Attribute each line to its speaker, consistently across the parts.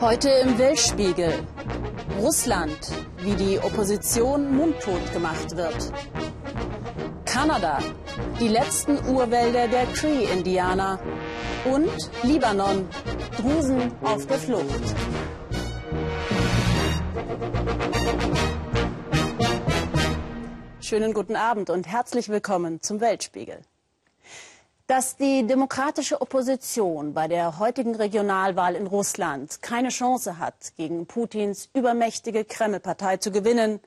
Speaker 1: Heute im Weltspiegel. Russland, wie die Opposition mundtot gemacht wird. Kanada, die letzten Urwälder der Cree-Indianer. Und Libanon, Drusen auf der Flucht. Schönen guten Abend und herzlich willkommen zum Weltspiegel. Dass die demokratische Opposition bei der heutigen Regionalwahl in Russland keine Chance hat, gegen Putins übermächtige Kreml-Partei zu gewinnen,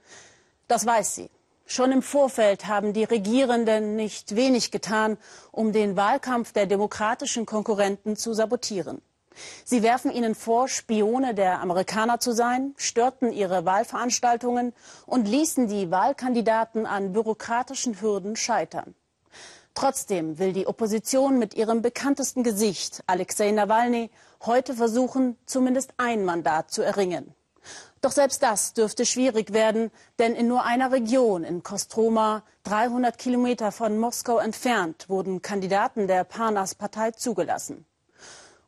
Speaker 1: das weiß sie. Schon im Vorfeld haben die Regierenden nicht wenig getan, um den Wahlkampf der demokratischen Konkurrenten zu sabotieren. Sie werfen ihnen vor, Spione der Amerikaner zu sein, störten ihre Wahlveranstaltungen und ließen die Wahlkandidaten an bürokratischen Hürden scheitern. Trotzdem will die Opposition mit ihrem bekanntesten Gesicht, Alexei Nawalny, heute versuchen, zumindest ein Mandat zu erringen. Doch selbst das dürfte schwierig werden, denn in nur einer Region, in Kostroma, 300 Kilometer von Moskau entfernt, wurden Kandidaten der Parnas-Partei zugelassen.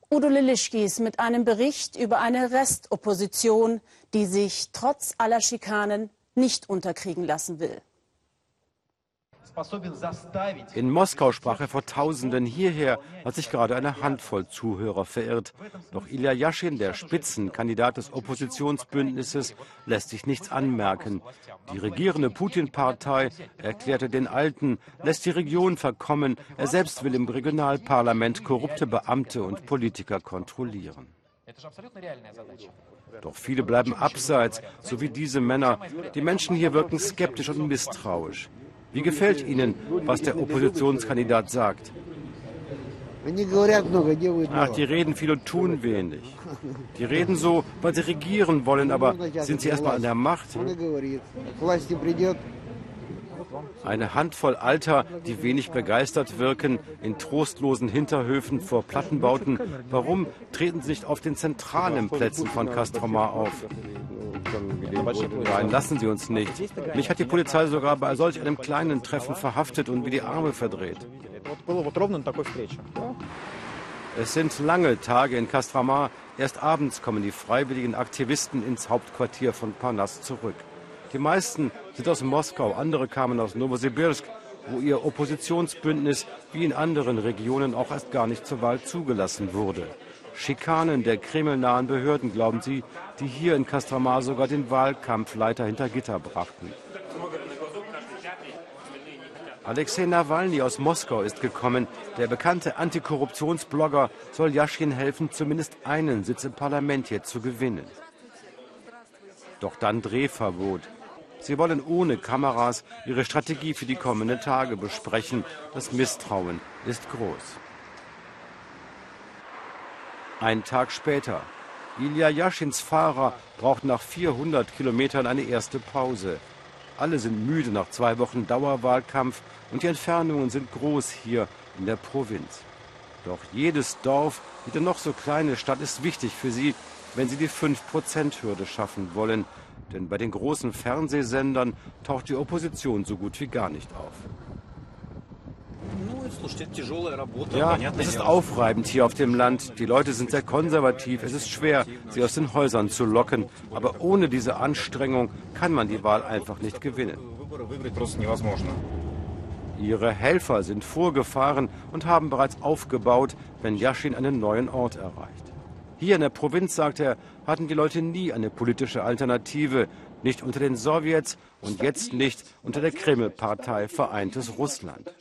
Speaker 1: Udo Lilischkis mit einem Bericht über eine Restopposition, die sich trotz aller Schikanen nicht unterkriegen lassen will.
Speaker 2: In Moskau sprach er vor Tausenden. Hierher hat sich gerade eine Handvoll Zuhörer verirrt. Doch Ilya Yashin, der Spitzenkandidat des Oppositionsbündnisses, lässt sich nichts anmerken. Die regierende Putin-Partei erklärte den Alten, lässt die Region verkommen. Er selbst will im Regionalparlament korrupte Beamte und Politiker kontrollieren. Doch viele bleiben abseits, so wie diese Männer. Die Menschen hier wirken skeptisch und misstrauisch. Wie gefällt Ihnen, was der Oppositionskandidat sagt? Ach, die reden viel und tun wenig. Die reden so, weil sie regieren wollen, aber sind sie erstmal an der Macht? Eine Handvoll Alter, die wenig begeistert wirken, in trostlosen Hinterhöfen vor Plattenbauten. Warum treten sie nicht auf den zentralen Plätzen von Castromar auf? Nein, lassen Sie uns nicht. Mich hat die Polizei sogar bei solch einem kleinen Treffen verhaftet und wie die Arme verdreht. Es sind lange Tage in Castromar. Erst abends kommen die freiwilligen Aktivisten ins Hauptquartier von Parnas zurück. Die meisten sind aus Moskau, andere kamen aus Novosibirsk, wo ihr Oppositionsbündnis wie in anderen Regionen auch erst gar nicht zur Wahl zugelassen wurde. Schikanen der kremlnahen Behörden, glauben sie, die hier in Kastramar sogar den Wahlkampfleiter hinter Gitter brachten. Alexei Nawalny aus Moskau ist gekommen. Der bekannte Antikorruptionsblogger soll Jaschin helfen, zumindest einen Sitz im Parlament hier zu gewinnen. Doch dann Drehverbot. Sie wollen ohne Kameras ihre Strategie für die kommenden Tage besprechen. Das Misstrauen ist groß. Ein Tag später. Ilya Jaschins Fahrer braucht nach 400 Kilometern eine erste Pause. Alle sind müde nach zwei Wochen Dauerwahlkampf und die Entfernungen sind groß hier in der Provinz. Doch jedes Dorf, jede noch so kleine Stadt ist wichtig für sie, wenn sie die 5%-Hürde schaffen wollen. Denn bei den großen Fernsehsendern taucht die Opposition so gut wie gar nicht auf. Ja, es ist aufreibend hier auf dem Land. Die Leute sind sehr konservativ. Es ist schwer, sie aus den Häusern zu locken. Aber ohne diese Anstrengung kann man die Wahl einfach nicht gewinnen. Ihre Helfer sind vorgefahren und haben bereits aufgebaut, wenn Yashin einen neuen Ort erreicht. Hier in der Provinz, sagt er, hatten die Leute nie eine politische Alternative, nicht unter den Sowjets und jetzt nicht unter der Kreml-Partei Vereintes Russland.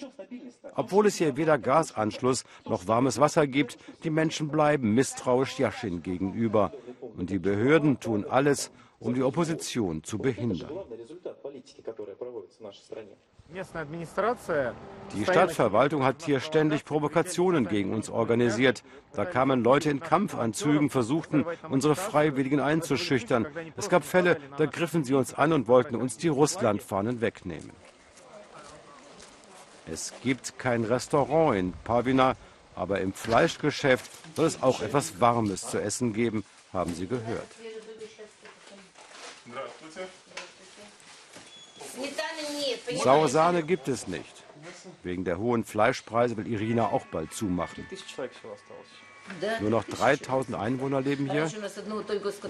Speaker 2: Obwohl es hier weder Gasanschluss noch warmes Wasser gibt, die Menschen bleiben misstrauisch Jaschin gegenüber. Und die Behörden tun alles, um die Opposition zu behindern. Die Stadtverwaltung hat hier ständig Provokationen gegen uns organisiert. Da kamen Leute in Kampfanzügen, versuchten, unsere Freiwilligen einzuschüchtern. Es gab Fälle, da griffen sie uns an und wollten uns die Russlandfahnen wegnehmen. Es gibt kein Restaurant in Pavina, aber im Fleischgeschäft soll es auch etwas Warmes zu essen geben, haben Sie gehört. Saure Sahne gibt es nicht. Wegen der hohen Fleischpreise will Irina auch bald zumachen. Nur noch 3000 Einwohner leben hier?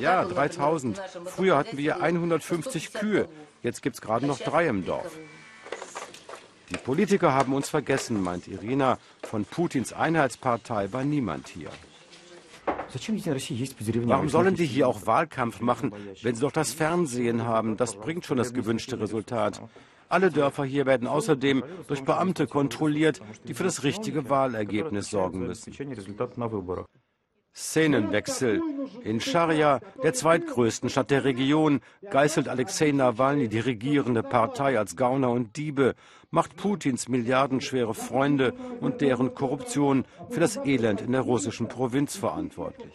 Speaker 2: Ja, 3000. Früher hatten wir 150 Kühe. Jetzt gibt es gerade noch drei im Dorf. Die Politiker haben uns vergessen, meint Irina. Von Putins Einheitspartei war niemand hier. Warum sollen die hier auch Wahlkampf machen, wenn sie doch das Fernsehen haben? Das bringt schon das gewünschte Resultat. Alle Dörfer hier werden außerdem durch Beamte kontrolliert, die für das richtige Wahlergebnis sorgen müssen. Szenenwechsel. In Scharia, der zweitgrößten Stadt der Region, geißelt Alexei Nawalny die regierende Partei als Gauner und Diebe, macht Putins milliardenschwere Freunde und deren Korruption für das Elend in der russischen Provinz verantwortlich.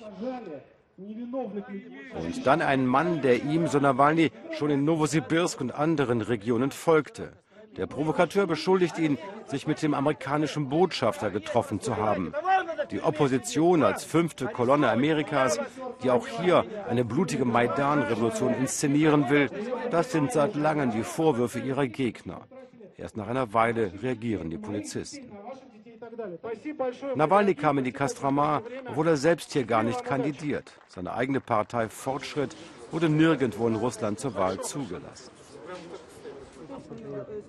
Speaker 2: Und dann ein Mann, der ihm, so Nawalny, schon in Novosibirsk und anderen Regionen folgte. Der Provokateur beschuldigt ihn, sich mit dem amerikanischen Botschafter getroffen zu haben. Die Opposition als fünfte Kolonne Amerikas, die auch hier eine blutige Maidan-Revolution inszenieren will, das sind seit langem die Vorwürfe ihrer Gegner. Erst nach einer Weile reagieren die Polizisten. Nawalny kam in die Kastrama, obwohl er selbst hier gar nicht kandidiert. Seine eigene Partei Fortschritt wurde nirgendwo in Russland zur Wahl zugelassen.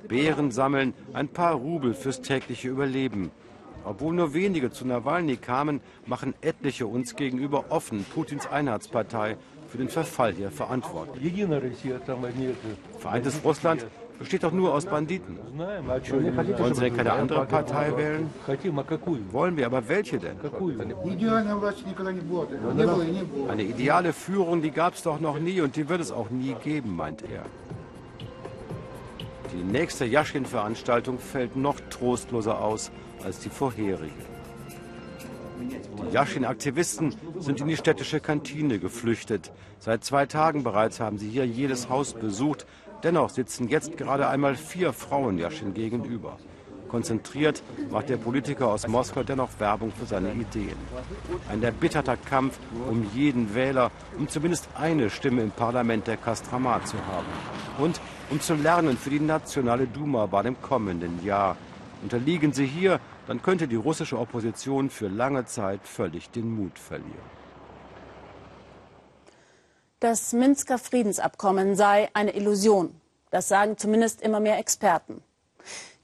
Speaker 2: Beeren sammeln, ein paar Rubel fürs tägliche Überleben. Obwohl nur wenige zu Nawalny kamen, machen etliche uns gegenüber offen Putins Einheitspartei für den Verfall hier verantwortlich. Vereintes Russland besteht doch nur aus Banditen. Wollen Sie denn keine andere Partei wählen? Wollen wir, aber welche denn? Eine ideale Führung, die gab es doch noch nie und die wird es auch nie geben, meint er. Die nächste Jaschin-Veranstaltung fällt noch trostloser aus als die vorherige. Die Jaschin-Aktivisten sind in die städtische Kantine geflüchtet. Seit zwei Tagen bereits haben sie hier jedes Haus besucht. Dennoch sitzen jetzt gerade einmal vier Frauen Jaschin gegenüber. Konzentriert macht der Politiker aus Moskau dennoch Werbung für seine Ideen. Ein erbitterter Kampf um jeden Wähler, um zumindest eine Stimme im Parlament der Kastramat zu haben. Und um zu lernen für die nationale Duma bei dem kommenden Jahr. Unterliegen sie hier, dann könnte die russische Opposition für lange Zeit völlig den Mut verlieren.
Speaker 1: Das Minsker Friedensabkommen sei eine Illusion. Das sagen zumindest immer mehr Experten.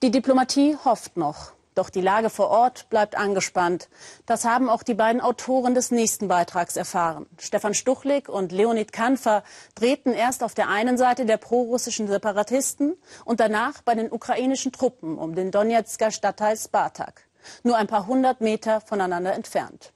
Speaker 1: Die Diplomatie hofft noch. Doch die Lage vor Ort bleibt angespannt. Das haben auch die beiden Autoren des nächsten Beitrags erfahren. Stefan Stuchlik und Leonid Kanfer drehten erst auf der einen Seite der prorussischen Separatisten und danach bei den ukrainischen Truppen um den Donetsker Stadtteil Spartak. Nur ein paar hundert Meter voneinander entfernt.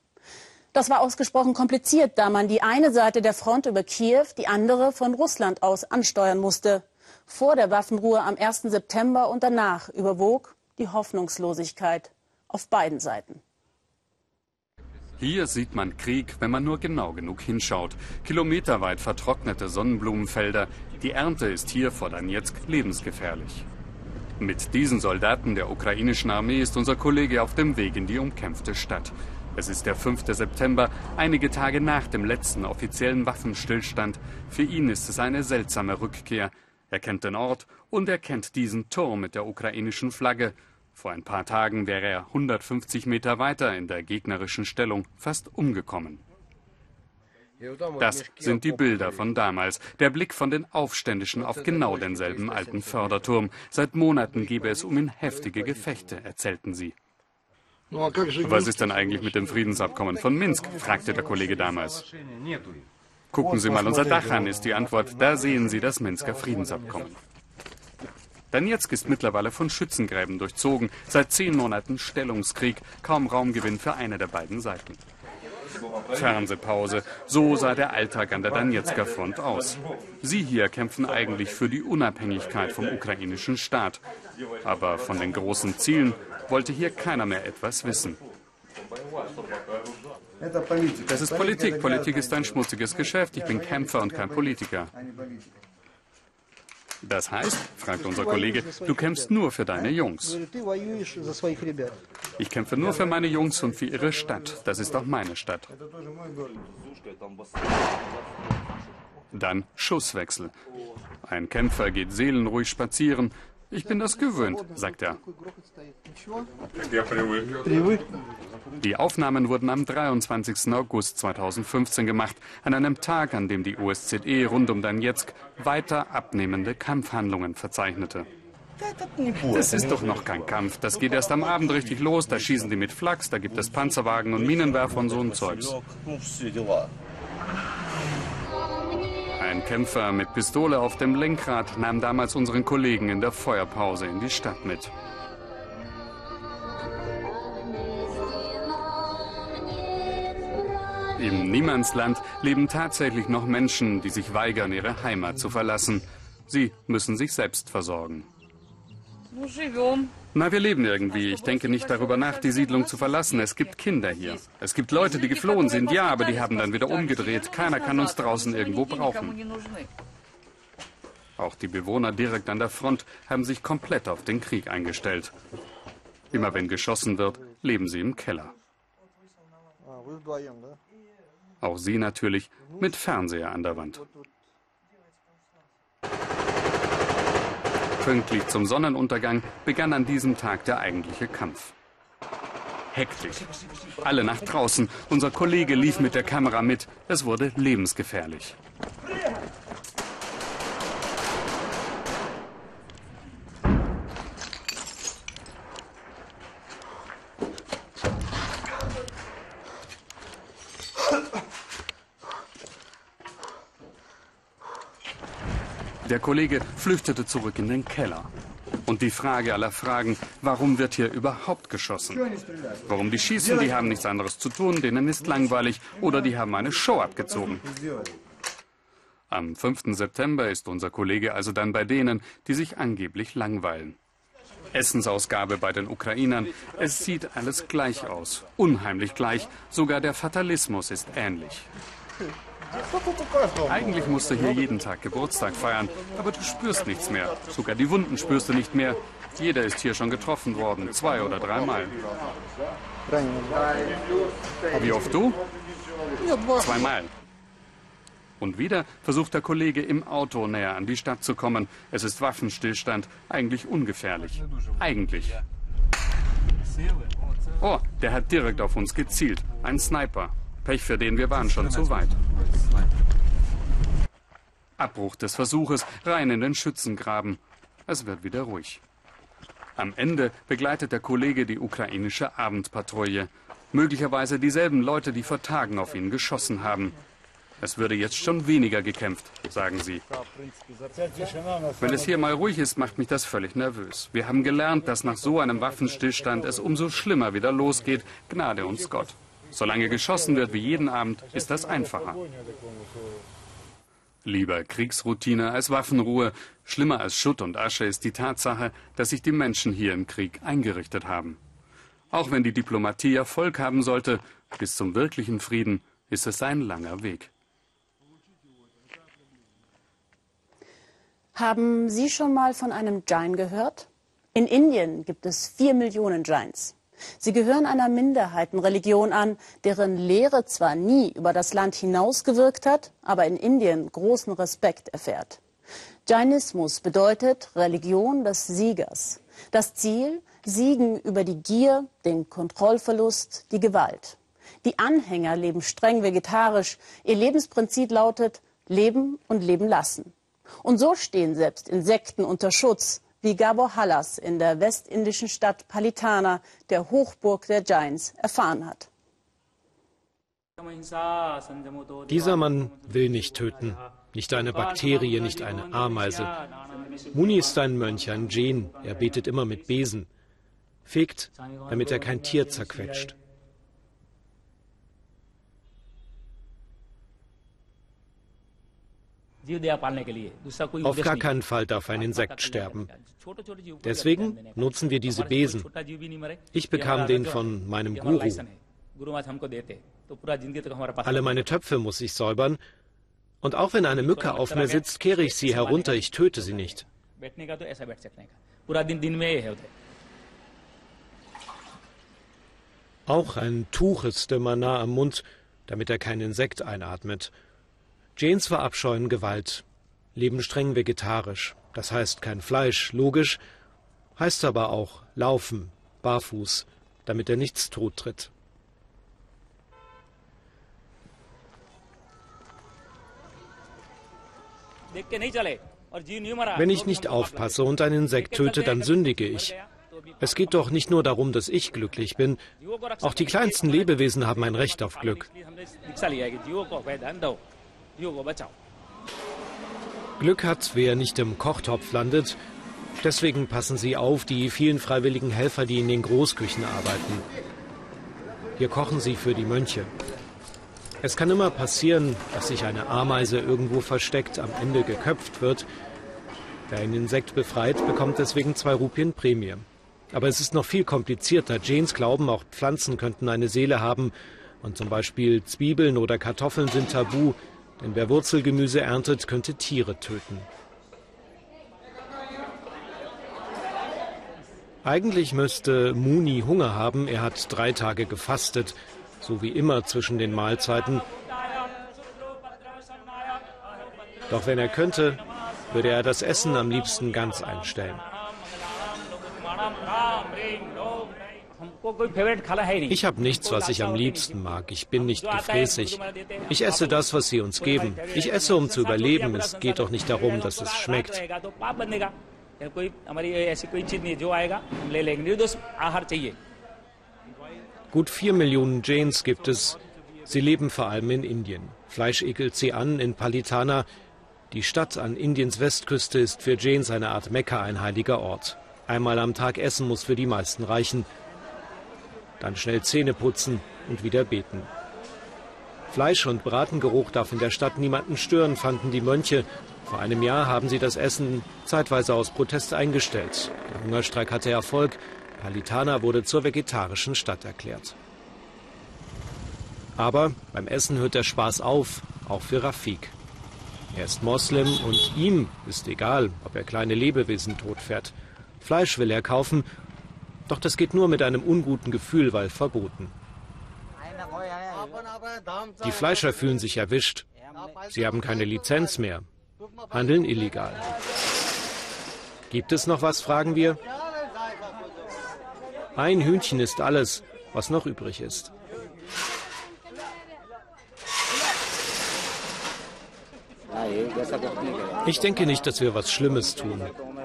Speaker 1: Das war ausgesprochen kompliziert, da man die eine Seite der Front über Kiew, die andere von Russland aus ansteuern musste. Vor der Waffenruhe am 1. September und danach überwog die Hoffnungslosigkeit auf beiden Seiten.
Speaker 3: Hier sieht man Krieg, wenn man nur genau genug hinschaut. Kilometerweit vertrocknete Sonnenblumenfelder. Die Ernte ist hier vor Donetsk lebensgefährlich. Mit diesen Soldaten der ukrainischen Armee ist unser Kollege auf dem Weg in die umkämpfte Stadt. Es ist der 5. September, einige Tage nach dem letzten offiziellen Waffenstillstand. Für ihn ist es eine seltsame Rückkehr. Er kennt den Ort und er kennt diesen Turm mit der ukrainischen Flagge. Vor ein paar Tagen wäre er 150 Meter weiter in der gegnerischen Stellung fast umgekommen. Das sind die Bilder von damals. Der Blick von den Aufständischen auf genau denselben alten Förderturm. Seit Monaten gebe es um ihn heftige Gefechte, erzählten sie. Was ist denn eigentlich mit dem Friedensabkommen von Minsk? fragte der Kollege damals. Gucken Sie mal unser Dach an, ist die Antwort. Da sehen Sie das Minsker Friedensabkommen. Donetsk ist mittlerweile von Schützengräben durchzogen. Seit zehn Monaten Stellungskrieg, kaum Raumgewinn für eine der beiden Seiten. Fernsehpause. So sah der Alltag an der Donetsker Front aus. Sie hier kämpfen eigentlich für die Unabhängigkeit vom ukrainischen Staat. Aber von den großen Zielen wollte hier keiner mehr etwas wissen. Das ist Politik. Politik ist ein schmutziges Geschäft. Ich bin Kämpfer und kein Politiker. Das heißt, fragt unser Kollege, du kämpfst nur für deine Jungs. Ich kämpfe nur für meine Jungs und für ihre Stadt. Das ist auch meine Stadt. Dann Schusswechsel. Ein Kämpfer geht seelenruhig spazieren, Ich bin das gewöhnt, sagt er. Die Aufnahmen wurden am 23. August 2015 gemacht, an einem Tag, an dem die OSZE rund um Donetsk weiter abnehmende Kampfhandlungen verzeichnete. Das ist doch noch kein Kampf. Das geht erst am Abend richtig los. Da schießen die mit Flachs, da gibt es Panzerwagen und Minenwerfer und so ein Zeugs. Ein Kämpfer mit Pistole auf dem Lenkrad nahm damals unseren Kollegen in der Feuerpause in die Stadt mit. Im Niemandsland leben tatsächlich noch Menschen, die sich weigern, ihre Heimat zu verlassen. Sie müssen sich selbst versorgen. Na, wir leben irgendwie. Ich denke nicht darüber nach, die Siedlung zu verlassen. Es gibt Kinder hier. Es gibt Leute, die geflohen sind, ja, aber die haben dann wieder umgedreht. Keiner kann uns draußen irgendwo brauchen. Auch die Bewohner direkt an der Front haben sich komplett auf den Krieg eingestellt. Immer wenn geschossen wird, leben sie im Keller. Auch sie natürlich mit Fernseher an der Wand. Pünktlich zum Sonnenuntergang begann an diesem Tag der eigentliche Kampf. Hektisch. Alle nach draußen. Unser Kollege lief mit der Kamera mit. Es wurde lebensgefährlich. Der Kollege flüchtete zurück in den Keller. Und die Frage aller Fragen, warum wird hier überhaupt geschossen? Warum die schießen, die haben nichts anderes zu tun, denen ist langweilig oder die haben eine Show abgezogen. Am 5. September ist unser Kollege also dann bei denen, die sich angeblich langweilen. Essensausgabe bei den Ukrainern. Es sieht alles gleich aus. Unheimlich gleich. Sogar der Fatalismus ist ähnlich. Eigentlich musst du hier jeden Tag Geburtstag feiern, aber du spürst nichts mehr. Sogar die Wunden spürst du nicht mehr. Jeder ist hier schon getroffen worden, zwei oder dreimal. Wie oft du? Zweimal. Und wieder versucht der Kollege im Auto näher an die Stadt zu kommen. Es ist Waffenstillstand, eigentlich ungefährlich. Eigentlich. Oh, der hat direkt auf uns gezielt. Ein Sniper. Pech für den, wir waren schon zu weit. Abbruch des Versuches, rein in den Schützengraben. Es wird wieder ruhig. Am Ende begleitet der Kollege die ukrainische Abendpatrouille. Möglicherweise dieselben Leute, die vor Tagen auf ihn geschossen haben. Es würde jetzt schon weniger gekämpft, sagen sie. Wenn es hier mal ruhig ist, macht mich das völlig nervös. Wir haben gelernt, dass nach so einem Waffenstillstand es umso schlimmer wieder losgeht. Gnade uns Gott. Solange geschossen wird wie jeden Abend, ist das einfacher. Lieber Kriegsroutine als Waffenruhe. Schlimmer als Schutt und Asche ist die Tatsache, dass sich die Menschen hier im Krieg eingerichtet haben. Auch wenn die Diplomatie Erfolg haben sollte, bis zum wirklichen Frieden ist es ein langer Weg.
Speaker 1: Haben Sie schon mal von einem Jain gehört? In Indien gibt es vier Millionen Jains. Sie gehören einer Minderheitenreligion an, deren Lehre zwar nie über das Land hinausgewirkt hat, aber in Indien großen Respekt erfährt. Jainismus bedeutet Religion des Siegers. Das Ziel, Siegen über die Gier, den Kontrollverlust, die Gewalt. Die Anhänger leben streng vegetarisch. Ihr Lebensprinzip lautet Leben und Leben lassen. Und so stehen selbst Insekten unter Schutz, wie Gabor Hallas in der westindischen Stadt Palitana, der Hochburg der Giants, erfahren hat.
Speaker 4: Dieser Mann will nicht töten. Nicht eine Bakterie, nicht eine Ameise. Muni ist ein Mönch, ein Djen. Er betet immer mit Besen. Fegt, damit er kein Tier zerquetscht. Auf gar keinen Fall darf ein Insekt sterben. Deswegen nutzen wir diese Besen. Ich bekam den von meinem Guru. Alle meine Töpfe muss ich säubern. Und auch wenn eine Mücke auf mir sitzt, kehre ich sie herunter, ich töte sie nicht. Auch ein Tuch ist immer nah am Mund, damit er kein Insekt einatmet. Janes verabscheuen Gewalt, leben streng vegetarisch, das heißt kein Fleisch, logisch, Heißt aber auch laufen, barfuß, damit er nichts tottritt. Wenn ich nicht aufpasse und ein Insekt töte, dann sündige ich. Es geht doch nicht nur darum, dass ich glücklich bin. Auch die kleinsten Lebewesen haben ein Recht auf Glück. Glück hat, wer nicht im Kochtopf landet. Deswegen passen Sie auf die vielen freiwilligen Helfer, die in den Großküchen arbeiten. Hier kochen sie für die Mönche. Es kann immer passieren, dass sich eine Ameise irgendwo versteckt, am Ende geköpft wird. Wer ein Insekt befreit, bekommt deswegen zwei Rupien Prämie. Aber es ist noch viel komplizierter. Janes glauben, auch Pflanzen könnten eine Seele haben. Und zum Beispiel Zwiebeln oder Kartoffeln sind tabu, denn wer Wurzelgemüse erntet, könnte Tiere töten. Eigentlich müsste Muni Hunger haben. Er hat drei Tage gefastet, so wie immer zwischen den Mahlzeiten. Doch wenn er könnte, würde er das Essen am liebsten ganz einstellen. Ich habe nichts, was ich am liebsten mag. Ich bin nicht gefräßig. Ich esse das, was sie uns geben. Ich esse, um zu überleben. Es geht doch nicht darum, dass es schmeckt. Gut vier Millionen Jains gibt es. Sie leben vor allem in Indien. Fleisch ekelt sie an in Palitana. Die Stadt an Indiens Westküste ist für Jains eine Art Mekka, ein heiliger Ort. Einmal am Tag essen muss für die meisten reichen. Dann schnell Zähne putzen und wieder beten. Fleisch- und Bratengeruch darf in der Stadt niemanden stören, fanden die Mönche. Vor einem Jahr haben sie das Essen zeitweise aus Protest eingestellt. Der Hungerstreik hatte Erfolg. Palitana wurde zur vegetarischen Stadt erklärt. Aber beim Essen hört der Spaß auf, auch für Rafik. Er ist Moslem und ihm ist egal, ob er kleine Lebewesen totfährt. Fleisch will er kaufen, doch das geht nur mit einem unguten Gefühl, weil verboten. Die Fleischer fühlen sich erwischt. Sie haben keine Lizenz mehr, handeln illegal. Gibt es noch was, fragen wir. Ein Hühnchen ist alles, was noch übrig ist. Ich denke nicht, dass wir was Schlimmes tun.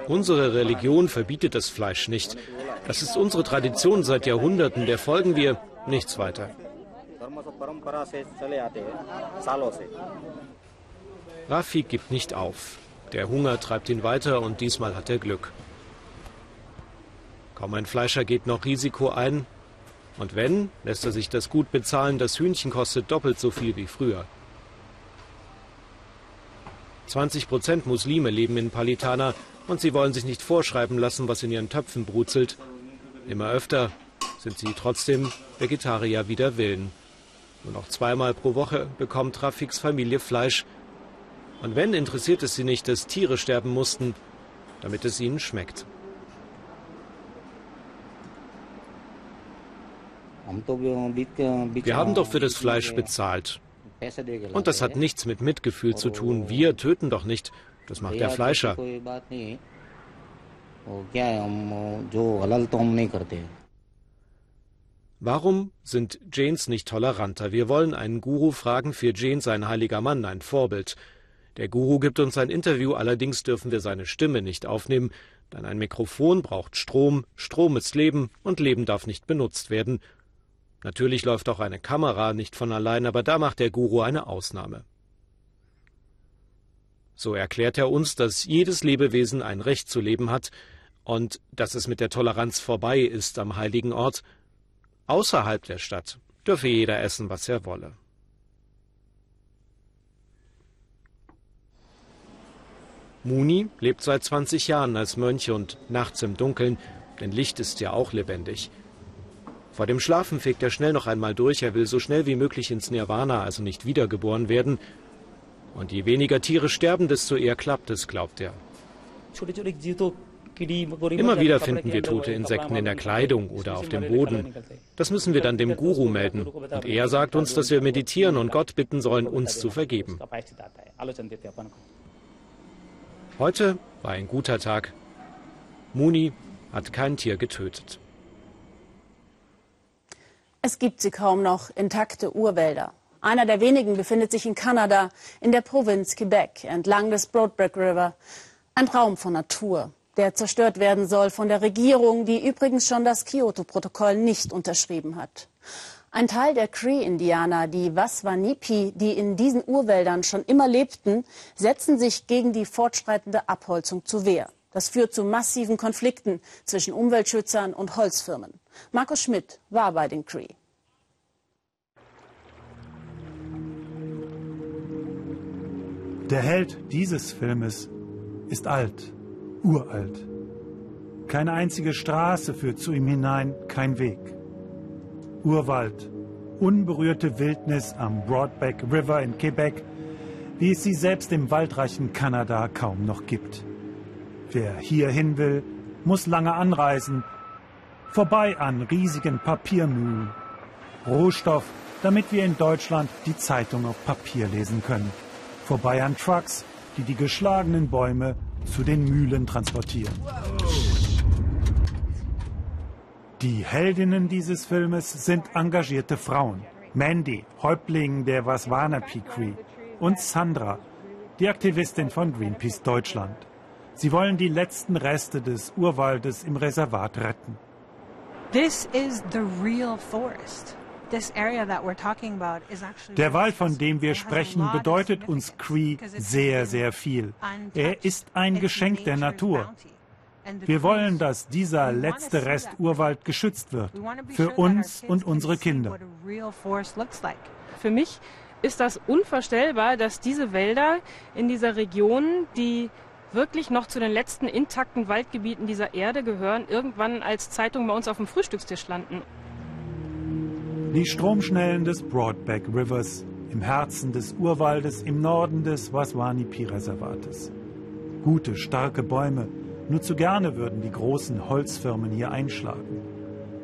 Speaker 4: Unsere Religion verbietet das Fleisch nicht. Das ist unsere Tradition seit Jahrhunderten, der folgen wir nichts weiter. Rafik gibt nicht auf. Der Hunger treibt ihn weiter und diesmal hat er Glück. Kaum ein Fleischer geht noch Risiko ein. Und wenn, lässt er sich das gut bezahlen, das Hühnchen kostet doppelt so viel wie früher. 20 Prozent Muslime leben in Palitana und sie wollen sich nicht vorschreiben lassen, was in ihren Töpfen brutzelt. Immer öfter sind sie trotzdem Vegetarier wider Willen. Nur noch zweimal pro Woche bekommt Rafiks Familie Fleisch. Und wenn, interessiert es sie nicht, dass Tiere sterben mussten, damit es ihnen schmeckt. Wir haben doch für das Fleisch bezahlt. Und das hat nichts mit Mitgefühl zu tun. Wir töten doch nicht. Das macht der Fleischer. Warum sind Jains nicht toleranter? Wir wollen einen Guru fragen, für Jains ein heiliger Mann, ein Vorbild. Der Guru gibt uns ein Interview, allerdings dürfen wir seine Stimme nicht aufnehmen, denn ein Mikrofon braucht Strom, Strom ist Leben und Leben darf nicht benutzt werden. Natürlich läuft auch eine Kamera nicht von allein, aber da macht der Guru eine Ausnahme. So erklärt er uns, dass jedes Lebewesen ein Recht zu leben hat und dass es mit der Toleranz vorbei ist am heiligen Ort. Außerhalb der Stadt dürfe jeder essen, was er wolle. Muni lebt seit 20 Jahren als Mönch und nachts im Dunkeln, denn Licht ist ja auch lebendig. Vor dem Schlafen fegt er schnell noch einmal durch, er will so schnell wie möglich ins Nirvana, also nicht wiedergeboren werden, und je weniger Tiere sterben, desto eher klappt es, glaubt er. Immer wieder finden wir tote Insekten in der Kleidung oder auf dem Boden. Das müssen wir dann dem Guru melden. Und er sagt uns, dass wir meditieren und Gott bitten sollen, uns zu vergeben. Heute war ein guter Tag. Muni hat kein Tier getötet.
Speaker 1: Es gibt sie kaum noch, intakte Urwälder. Einer der wenigen befindet sich in Kanada, in der Provinz Quebec, entlang des Broadback River. Ein Traum von Natur, der zerstört werden soll von der Regierung, die übrigens schon das Kyoto-Protokoll nicht unterschrieben hat. Ein Teil der Cree-Indianer, die Waswanipi, die in diesen Urwäldern schon immer lebten, setzen sich gegen die fortschreitende Abholzung zu Wehr. Das führt zu massiven Konflikten zwischen Umweltschützern und Holzfirmen. Markus Schmidt war bei den Cree.
Speaker 5: Der Held dieses Filmes ist alt, uralt. Keine einzige Straße führt zu ihm hinein, kein Weg. Urwald, unberührte Wildnis am Broadback River in Quebec, wie es sie selbst im waldreichen Kanada kaum noch gibt. Wer hierhin will, muss lange anreisen, vorbei an riesigen Papiermühlen. Rohstoff, damit wir in Deutschland die Zeitung auf Papier lesen können. Vorbei an Trucks, die die geschlagenen Bäume zu den Mühlen transportieren. Die Heldinnen dieses Filmes sind engagierte Frauen. Mandy, Häuptling der Waswanapi Cree, und Sandra, die Aktivistin von Greenpeace Deutschland. Sie wollen die letzten Reste des Urwaldes im Reservat retten. Der Wald, von dem wir sprechen, bedeutet uns Cree sehr, sehr viel. Er ist ein Geschenk der Natur. Wir wollen, dass dieser letzte Rest Urwald geschützt wird. Für uns und unsere Kinder.
Speaker 6: Für mich ist das unvorstellbar, dass diese Wälder in dieser Region, die wirklich noch zu den letzten intakten Waldgebieten dieser Erde gehören, irgendwann als Zeitung bei uns auf dem Frühstückstisch landen.
Speaker 5: Die Stromschnellen des Broadback Rivers im Herzen des Urwaldes im Norden des Waswanipi-Reservates. Gute, starke Bäume. Nur zu gerne würden die großen Holzfirmen hier einschlagen.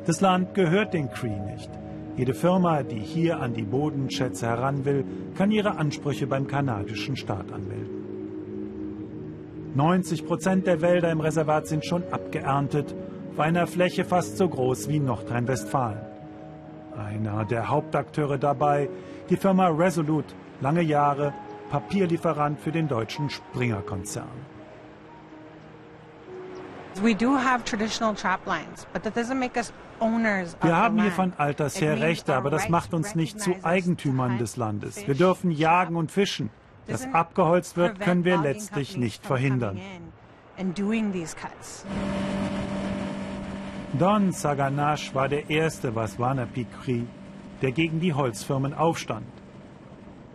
Speaker 5: Das Land gehört den Cree nicht. Jede Firma, die hier an die Bodenschätze heran will, kann ihre Ansprüche beim kanadischen Staat anmelden. 90 Prozent der Wälder im Reservat sind schon abgeerntet, auf einer Fläche fast so groß wie Nordrhein-Westfalen. Einer der Hauptakteure dabei, die Firma Resolute, lange Jahre Papierlieferant für den deutschen Springer-Konzern. Wir haben hier von alters her Rechte, aber das macht uns nicht zu Eigentümern des Landes. Wir dürfen jagen und fischen. Das abgeholzt wird, können wir letztlich nicht verhindern. Don Saganash war der erste Waswana-Pikri, der gegen die Holzfirmen aufstand.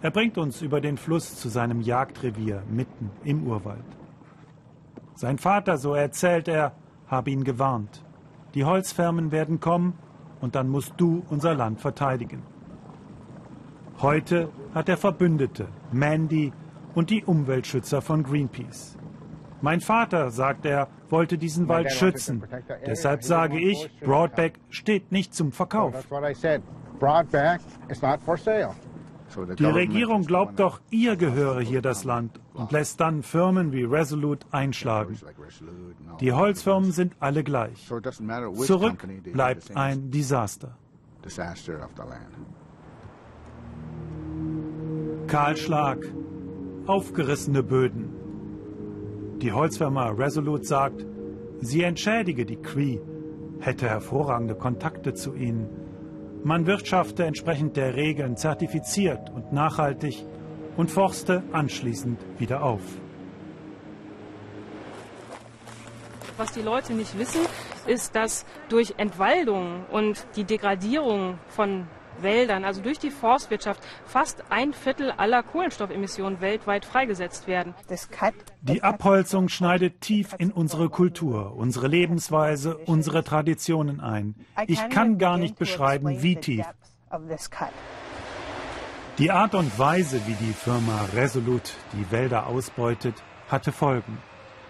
Speaker 5: Er bringt uns über den Fluss zu seinem Jagdrevier mitten im Urwald. Sein Vater, so erzählt er, habe ihn gewarnt. Die Holzfirmen werden kommen und dann musst du unser Land verteidigen. Heute hat er Verbündete, Mandy und die Umweltschützer von Greenpeace. Mein Vater, sagt er, wollte diesen Wald schützen. Deshalb sage ich, Broadback steht nicht zum Verkauf. Die Regierung glaubt doch, ihr gehöre hier das Land und lässt dann Firmen wie Resolute einschlagen. Die Holzfirmen sind alle gleich. Zurück bleibt ein Desaster. Kahlschlag, aufgerissene Böden. Die Holzfirma Resolute sagt, sie entschädige die Cree, hätte hervorragende Kontakte zu ihnen. Man wirtschafte entsprechend der Regeln zertifiziert und nachhaltig und forste anschließend wieder auf.
Speaker 6: Was die Leute nicht wissen, ist, dass durch Entwaldung und die Degradierung von Wäldern, also durch die Forstwirtschaft, fast ein Viertel aller Kohlenstoffemissionen weltweit freigesetzt werden.
Speaker 5: Die Abholzung schneidet tief in unsere Kultur, unsere Lebensweise, unsere Traditionen ein. Ich kann gar nicht beschreiben, wie tief. Die Art und Weise, wie die Firma Resolute die Wälder ausbeutet, hatte Folgen.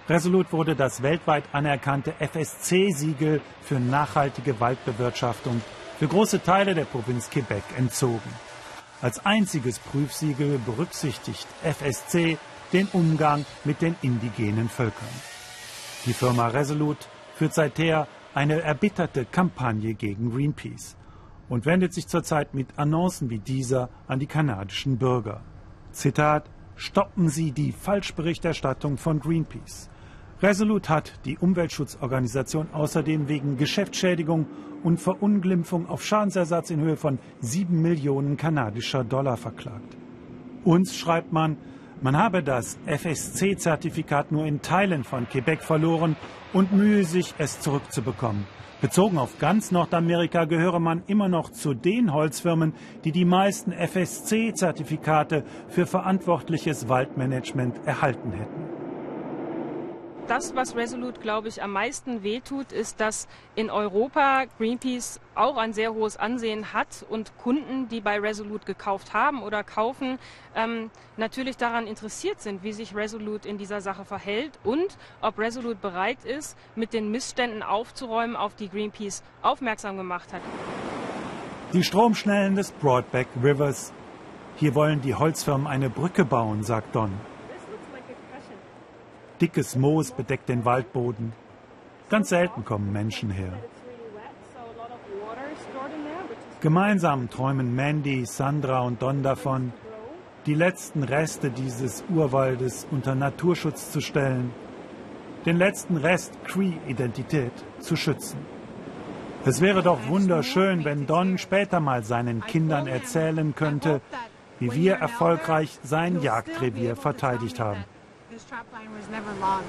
Speaker 5: Resolute wurde das weltweit anerkannte FSC-Siegel für nachhaltige Waldbewirtschaftung für große Teile der Provinz Quebec entzogen. Als einziges Prüfsiegel berücksichtigt FSC den Umgang mit den indigenen Völkern. Die Firma Resolute führt seither eine erbitterte Kampagne gegen Greenpeace und wendet sich zurzeit mit Annoncen wie dieser an die kanadischen Bürger. Zitat Stoppen Sie die Falschberichterstattung von Greenpeace. Resolute hat die Umweltschutzorganisation außerdem wegen Geschäftsschädigung und Verunglimpfung auf Schadensersatz in Höhe von sieben Millionen kanadischer Dollar verklagt. Uns schreibt man, man habe das FSC-Zertifikat nur in Teilen von Quebec verloren und mühe sich, es zurückzubekommen. Bezogen auf ganz Nordamerika gehöre man immer noch zu den Holzfirmen, die die meisten FSC-Zertifikate für verantwortliches Waldmanagement erhalten hätten
Speaker 6: das, was Resolute, glaube ich, am meisten wehtut, ist, dass in Europa Greenpeace auch ein sehr hohes Ansehen hat und Kunden, die bei Resolute gekauft haben oder kaufen, ähm, natürlich daran interessiert sind, wie sich Resolute in dieser Sache verhält und ob Resolute bereit ist, mit den Missständen aufzuräumen, auf die Greenpeace aufmerksam gemacht hat.
Speaker 5: Die Stromschnellen des Broadback Rivers. Hier wollen die Holzfirmen eine Brücke bauen, sagt Don. Dickes Moos bedeckt den Waldboden. Ganz selten kommen Menschen her. Gemeinsam träumen Mandy, Sandra und Don davon, die letzten Reste dieses Urwaldes unter Naturschutz zu stellen, den letzten Rest Cree-Identität zu schützen. Es wäre doch wunderschön, wenn Don später mal seinen Kindern erzählen könnte, wie wir erfolgreich sein Jagdrevier verteidigt haben. This trapline was never logged.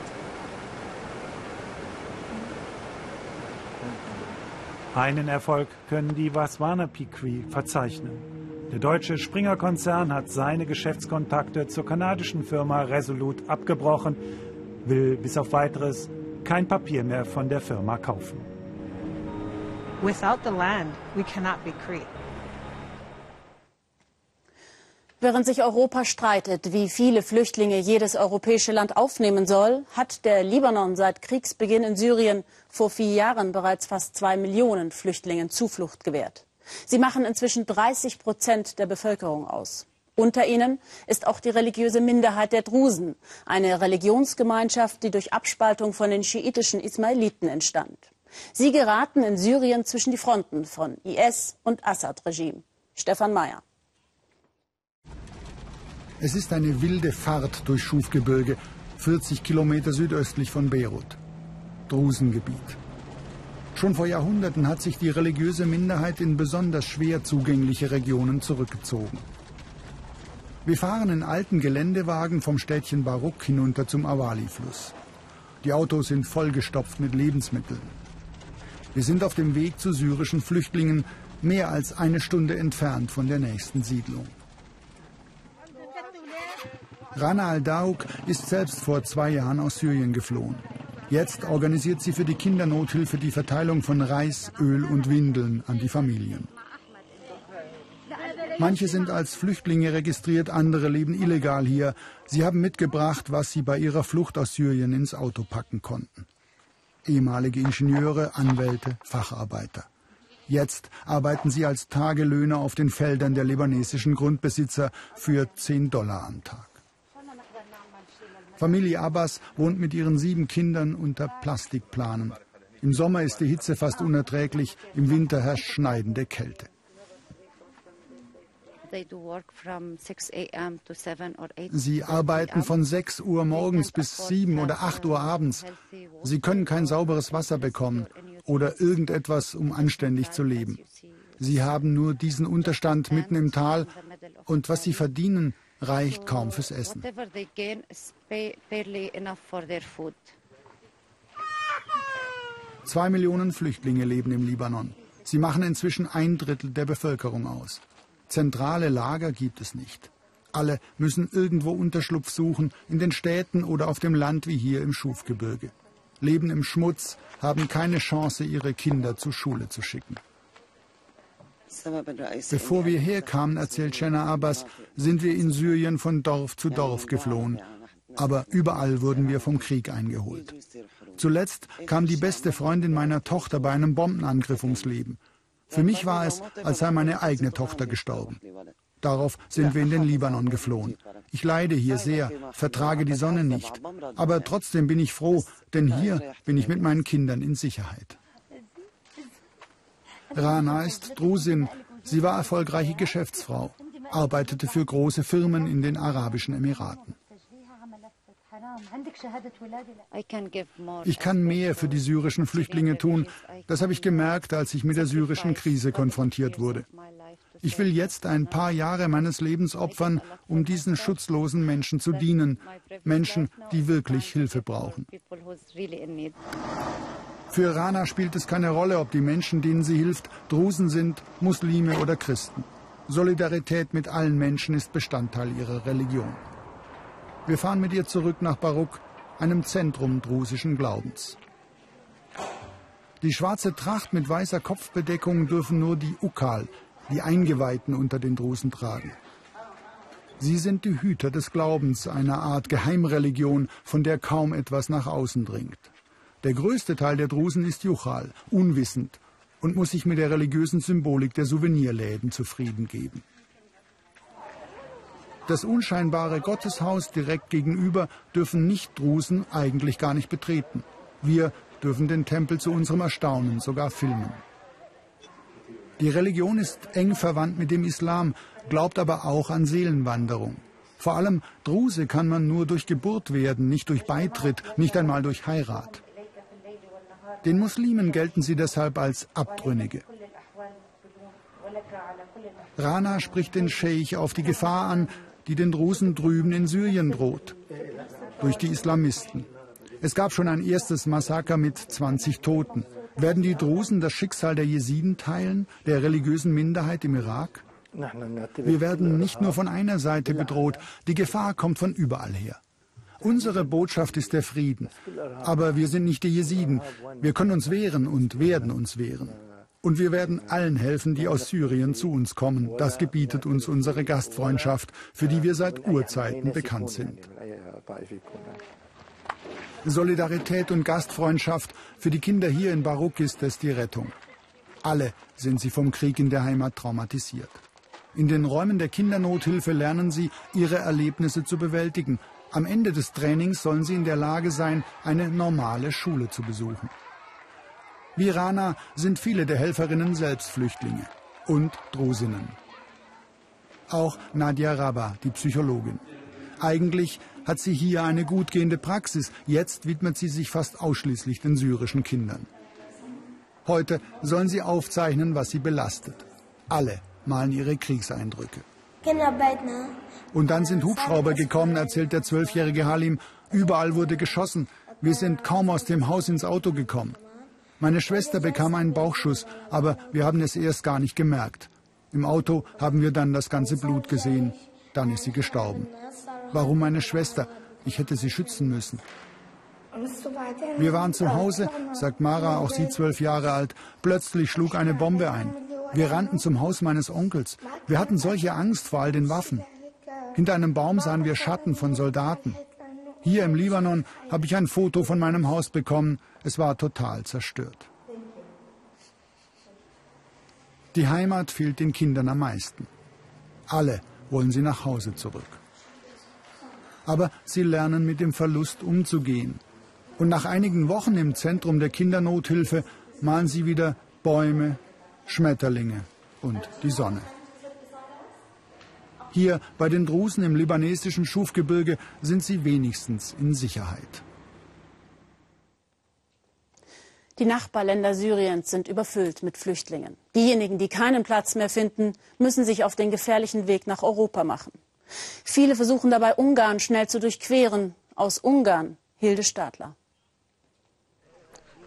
Speaker 5: Einen Erfolg können die Waswanapi verzeichnen. Der deutsche Springer-Konzern hat seine Geschäftskontakte zur kanadischen Firma Resolute abgebrochen, will bis auf weiteres kein Papier mehr von der Firma kaufen.
Speaker 1: Without the land, we cannot be Cree. Während sich Europa streitet, wie viele Flüchtlinge jedes europäische Land aufnehmen soll, hat der Libanon seit Kriegsbeginn in Syrien vor vier Jahren bereits fast zwei Millionen Flüchtlingen Zuflucht gewährt. Sie machen inzwischen 30 Prozent der Bevölkerung aus. Unter ihnen ist auch die religiöse Minderheit der Drusen, eine Religionsgemeinschaft, die durch Abspaltung von den schiitischen Ismailiten entstand. Sie geraten in Syrien zwischen die Fronten von IS und Assad-Regime. Stefan Mayer.
Speaker 7: Es ist eine wilde Fahrt durch Schufgebirge, 40 Kilometer südöstlich von Beirut. Drusengebiet. Schon vor Jahrhunderten hat sich die religiöse Minderheit in besonders schwer zugängliche Regionen zurückgezogen. Wir fahren in alten Geländewagen vom Städtchen Baruch hinunter zum Awali-Fluss. Die Autos sind vollgestopft mit Lebensmitteln. Wir sind auf dem Weg zu syrischen Flüchtlingen, mehr als eine Stunde entfernt von der nächsten Siedlung. Rana al-Daouk ist selbst vor zwei Jahren aus Syrien geflohen. Jetzt organisiert sie für die Kindernothilfe die Verteilung von Reis, Öl und Windeln an die Familien. Manche sind als Flüchtlinge registriert, andere leben illegal hier. Sie haben mitgebracht, was sie bei ihrer Flucht aus Syrien ins Auto packen konnten. Ehemalige Ingenieure, Anwälte, Facharbeiter. Jetzt arbeiten sie als Tagelöhner auf den Feldern der libanesischen Grundbesitzer für 10 Dollar am Tag. Familie Abbas wohnt mit ihren sieben Kindern unter Plastikplanen. Im Sommer ist die Hitze fast unerträglich, im Winter herrscht schneidende Kälte. Sie arbeiten von 6 Uhr morgens bis 7 oder 8 Uhr abends. Sie können kein sauberes Wasser bekommen oder irgendetwas, um anständig zu leben. Sie haben nur diesen Unterstand mitten im Tal und was sie verdienen, reicht kaum fürs Essen. Zwei Millionen Flüchtlinge leben im Libanon. Sie machen inzwischen ein Drittel der Bevölkerung aus. Zentrale Lager gibt es nicht. Alle müssen irgendwo Unterschlupf suchen, in den Städten oder auf dem Land wie hier im Schufgebirge. Leben im Schmutz, haben keine Chance, ihre Kinder zur Schule zu schicken. Bevor wir herkamen, erzählt Shenna Abbas, sind wir in Syrien von Dorf zu Dorf geflohen. Aber überall wurden wir vom Krieg eingeholt. Zuletzt kam die beste Freundin meiner Tochter bei einem Bombenangriff ums Leben. Für mich war es, als sei meine eigene Tochter gestorben. Darauf sind wir in den Libanon geflohen. Ich leide hier sehr, vertrage die Sonne nicht. Aber trotzdem bin ich froh, denn hier bin ich mit meinen Kindern in Sicherheit. Rana ist Drusin. Sie war erfolgreiche Geschäftsfrau, arbeitete für große Firmen in den Arabischen Emiraten. Ich kann mehr für die syrischen Flüchtlinge tun. Das habe ich gemerkt, als ich mit der syrischen Krise konfrontiert wurde. Ich will jetzt ein paar Jahre meines Lebens opfern, um diesen schutzlosen Menschen zu dienen. Menschen, die wirklich Hilfe brauchen. Für Rana spielt es keine Rolle, ob die Menschen, denen sie hilft, Drusen sind, Muslime oder Christen. Solidarität mit allen Menschen ist Bestandteil ihrer Religion. Wir fahren mit ihr zurück nach Baruch, einem Zentrum drusischen Glaubens. Die schwarze Tracht mit weißer Kopfbedeckung dürfen nur die Ukal, die Eingeweihten unter den Drusen tragen. Sie sind die Hüter des Glaubens, einer Art Geheimreligion, von der kaum etwas nach außen dringt. Der größte Teil der Drusen ist Juchal, unwissend, und muss sich mit der religiösen Symbolik der Souvenirläden zufrieden geben. Das unscheinbare Gotteshaus direkt gegenüber dürfen Nicht-Drusen eigentlich gar nicht betreten. Wir dürfen den Tempel zu unserem Erstaunen sogar filmen. Die Religion ist eng verwandt mit dem Islam, glaubt aber auch an Seelenwanderung. Vor allem Druse kann man nur durch Geburt werden, nicht durch Beitritt, nicht einmal durch Heirat. Den Muslimen gelten sie deshalb als Abtrünnige. Rana spricht den Scheich auf die Gefahr an, die den Drusen drüben in Syrien droht. Durch die Islamisten. Es gab schon ein erstes Massaker mit 20 Toten. Werden die Drusen das Schicksal der Jesiden teilen, der religiösen Minderheit im Irak? Wir werden nicht nur von einer Seite bedroht, die Gefahr kommt von überall her. Unsere Botschaft ist der Frieden. Aber wir sind nicht die Jesiden. Wir können uns wehren und werden uns wehren. Und wir werden allen helfen, die aus Syrien zu uns kommen. Das gebietet uns unsere Gastfreundschaft, für die wir seit Urzeiten bekannt sind. Solidarität und Gastfreundschaft für die Kinder hier in Baruch ist es die Rettung. Alle sind sie vom Krieg in der Heimat traumatisiert. In den Räumen der Kindernothilfe lernen sie, ihre Erlebnisse zu bewältigen. Am Ende des Trainings sollen sie in der Lage sein, eine normale Schule zu besuchen. Wie Rana sind viele der Helferinnen selbst Flüchtlinge und Drusinnen. Auch Nadia Rabba, die Psychologin. Eigentlich hat sie hier eine gut gehende Praxis. Jetzt widmet sie sich fast ausschließlich den syrischen Kindern. Heute sollen sie aufzeichnen, was sie belastet. Alle malen ihre Kriegseindrücke. Und dann sind Hubschrauber gekommen, erzählt der zwölfjährige Halim. Überall wurde geschossen. Wir sind kaum aus dem Haus ins Auto gekommen. Meine Schwester bekam einen Bauchschuss, aber wir haben es erst gar nicht gemerkt. Im Auto haben wir dann das ganze Blut gesehen. Dann ist sie gestorben. Warum meine Schwester? Ich hätte sie schützen müssen. Wir waren zu Hause, sagt Mara, auch sie zwölf Jahre alt. Plötzlich schlug eine Bombe ein. Wir rannten zum Haus meines Onkels. Wir hatten solche Angst vor all den Waffen. Hinter einem Baum sahen wir Schatten von Soldaten. Hier im Libanon habe ich ein Foto von meinem Haus bekommen. Es war total zerstört. Die Heimat fehlt den Kindern am meisten. Alle wollen sie nach Hause zurück. Aber sie lernen mit dem Verlust umzugehen. Und nach einigen Wochen im Zentrum der Kindernothilfe malen sie wieder Bäume, Schmetterlinge und die Sonne. Hier bei den Drusen im libanesischen Schufgebirge sind sie wenigstens in Sicherheit.
Speaker 1: Die Nachbarländer Syriens sind überfüllt mit Flüchtlingen. Diejenigen, die keinen Platz mehr finden, müssen sich auf den gefährlichen Weg nach Europa machen. Viele versuchen dabei, Ungarn schnell zu durchqueren. Aus Ungarn Hilde Stadler.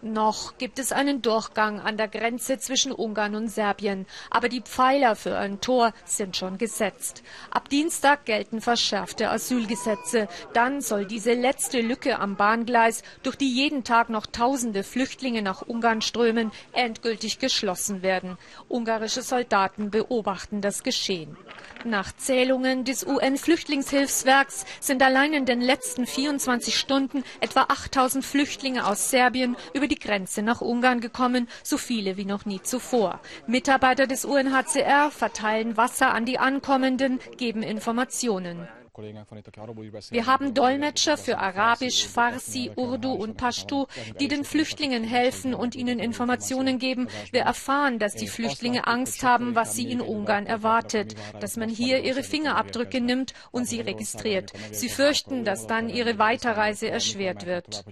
Speaker 8: Noch gibt es einen Durchgang an der Grenze zwischen Ungarn und Serbien, aber die Pfeiler für ein Tor sind schon gesetzt. Ab Dienstag gelten verschärfte Asylgesetze. Dann soll diese letzte Lücke am Bahngleis, durch die jeden Tag noch tausende Flüchtlinge nach Ungarn strömen, endgültig geschlossen werden. Ungarische Soldaten beobachten das Geschehen. Nach Zählungen des UN-Flüchtlingshilfswerks sind allein in den letzten 24 Stunden etwa 8000 Flüchtlinge aus Serbien über die Grenze nach Ungarn gekommen, so viele wie noch nie zuvor. Mitarbeiter des UNHCR verteilen Wasser an die Ankommenden, geben Informationen. Wir haben Dolmetscher für Arabisch, Farsi, Urdu und Pashtu, die den Flüchtlingen helfen und ihnen Informationen geben. Wir erfahren, dass die Flüchtlinge Angst haben, was sie in Ungarn erwartet, dass man hier ihre Fingerabdrücke nimmt und sie registriert. Sie fürchten, dass dann ihre Weiterreise erschwert wird.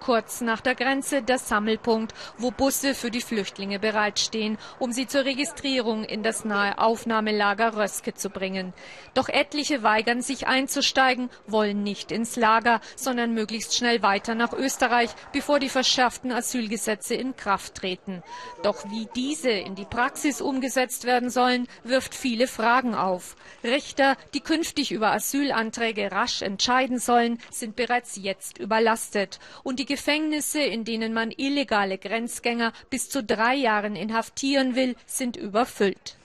Speaker 8: Kurz nach der Grenze der Sammelpunkt, wo Busse für die Flüchtlinge bereitstehen, um sie zur Registrierung in das nahe Aufnahmelager Röske zu bringen. Doch etliche weigern sich einzusteigen, wollen nicht ins Lager, sondern möglichst schnell weiter nach Österreich, bevor die verschärften Asylgesetze in Kraft treten. Doch wie diese in die Praxis umgesetzt werden sollen, wirft viele Fragen auf. Richter, die künftig über Asylanträge rasch entscheiden sollen, sind bereits jetzt überlastet. Und die Gefängnisse, in denen man illegale Grenzgänger bis zu drei Jahren inhaftieren will, sind überfüllt.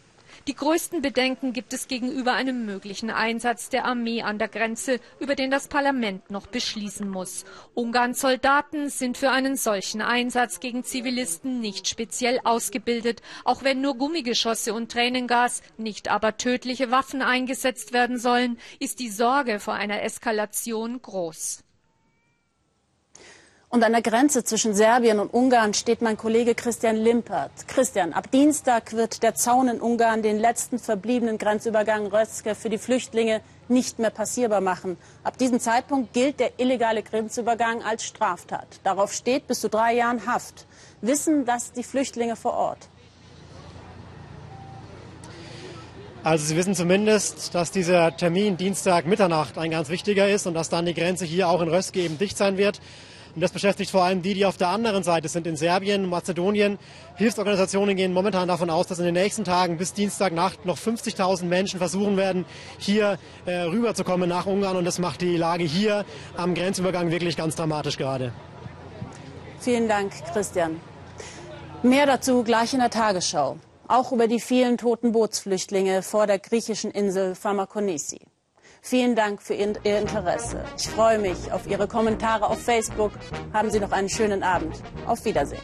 Speaker 8: Die größten Bedenken gibt es gegenüber einem möglichen Einsatz der Armee an der Grenze, über den das Parlament noch beschließen muss. Ungarns Soldaten sind für einen solchen Einsatz gegen Zivilisten nicht speziell ausgebildet, auch wenn nur Gummigeschosse und Tränengas, nicht aber tödliche Waffen eingesetzt werden sollen, ist die Sorge vor einer Eskalation groß.
Speaker 1: Und an der Grenze zwischen Serbien und Ungarn steht mein Kollege Christian Limpert. Christian, ab Dienstag wird der Zaun in Ungarn den letzten verbliebenen Grenzübergang Rötzke für die Flüchtlinge nicht mehr passierbar machen. Ab diesem Zeitpunkt gilt der illegale Grenzübergang als Straftat. Darauf steht bis zu drei Jahren Haft. Wissen das die Flüchtlinge vor Ort?
Speaker 9: Also Sie wissen zumindest, dass dieser Termin Dienstag Mitternacht ein ganz wichtiger ist und dass dann die Grenze hier auch in Röske eben dicht sein wird. Und das beschäftigt vor allem die, die auf der anderen Seite sind, in Serbien, Mazedonien. Hilfsorganisationen gehen momentan davon aus, dass in den nächsten Tagen bis Dienstagnacht noch 50.000 Menschen versuchen werden, hier äh, rüberzukommen nach Ungarn. Und das macht die Lage hier am Grenzübergang wirklich ganz dramatisch gerade.
Speaker 1: Vielen Dank, Christian. Mehr dazu gleich in der Tagesschau. Auch über die vielen toten Bootsflüchtlinge vor der griechischen Insel Pharmakonisi. Vielen Dank für Ihr Interesse. Ich freue mich auf Ihre Kommentare auf Facebook. Haben Sie noch einen schönen Abend. Auf Wiedersehen.